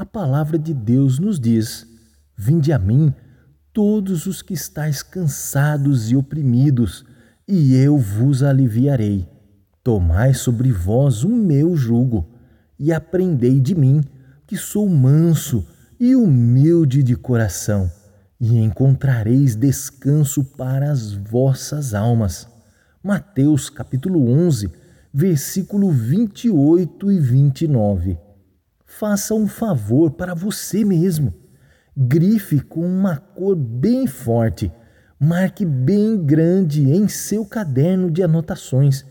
A palavra de Deus nos diz: Vinde a mim, todos os que estáis cansados e oprimidos, e eu vos aliviarei. Tomai sobre vós o meu jugo e aprendei de mim, que sou manso e humilde de coração, e encontrareis descanso para as vossas almas. Mateus capítulo 11, versículo 28 e 29. Faça um favor para você mesmo. Grife com uma cor bem forte, marque bem grande em seu caderno de anotações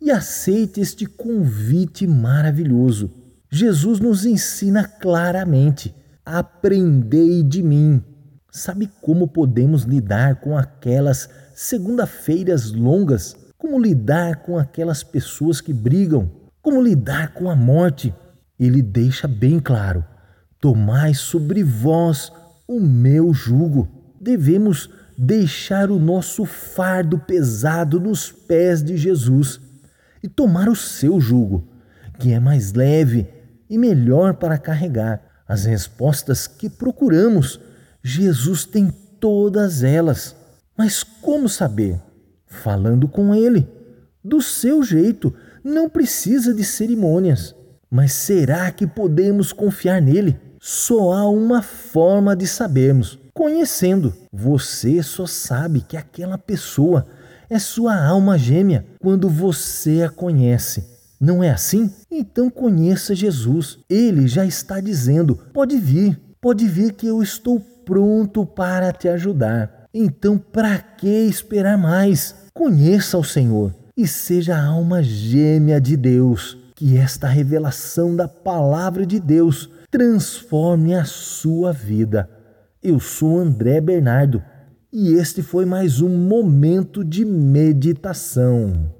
e aceite este convite maravilhoso. Jesus nos ensina claramente: aprendei de mim. Sabe como podemos lidar com aquelas segunda-feiras longas? Como lidar com aquelas pessoas que brigam? Como lidar com a morte? Ele deixa bem claro: tomai sobre vós o meu jugo. Devemos deixar o nosso fardo pesado nos pés de Jesus e tomar o seu jugo, que é mais leve e melhor para carregar. As respostas que procuramos, Jesus tem todas elas. Mas como saber? Falando com Ele, do seu jeito, não precisa de cerimônias. Mas será que podemos confiar nele? Só há uma forma de sabermos: conhecendo. Você só sabe que aquela pessoa é sua alma gêmea quando você a conhece. Não é assim? Então conheça Jesus. Ele já está dizendo: pode vir, pode vir que eu estou pronto para te ajudar. Então, para que esperar mais? Conheça o Senhor e seja a alma gêmea de Deus. Que esta revelação da palavra de Deus transforme a sua vida. Eu sou André Bernardo e este foi mais um momento de meditação.